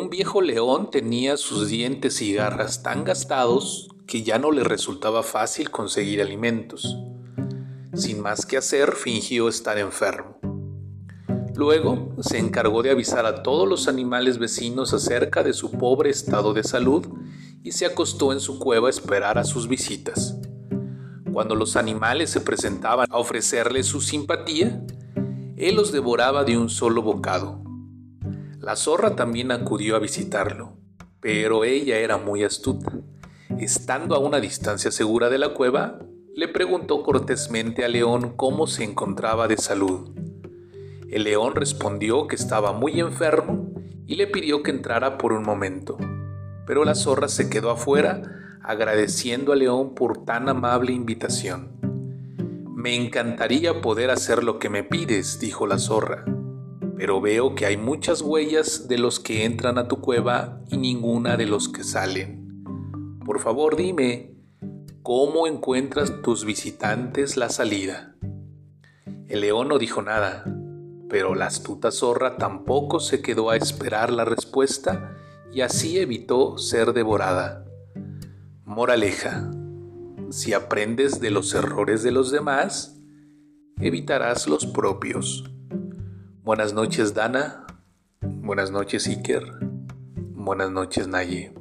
Un viejo león tenía sus dientes y garras tan gastados que ya no le resultaba fácil conseguir alimentos. Sin más que hacer, fingió estar enfermo. Luego se encargó de avisar a todos los animales vecinos acerca de su pobre estado de salud y se acostó en su cueva a esperar a sus visitas. Cuando los animales se presentaban a ofrecerle su simpatía, él los devoraba de un solo bocado. La zorra también acudió a visitarlo, pero ella era muy astuta. Estando a una distancia segura de la cueva, le preguntó cortésmente al león cómo se encontraba de salud. El león respondió que estaba muy enfermo y le pidió que entrara por un momento, pero la zorra se quedó afuera agradeciendo al león por tan amable invitación. Me encantaría poder hacer lo que me pides, dijo la zorra, pero veo que hay muchas huellas de los que entran a tu cueva y ninguna de los que salen. Por favor dime, ¿cómo encuentras tus visitantes la salida? El león no dijo nada, pero la astuta zorra tampoco se quedó a esperar la respuesta y así evitó ser devorada. Moraleja. Si aprendes de los errores de los demás, evitarás los propios. Buenas noches Dana. Buenas noches Iker. Buenas noches Naye.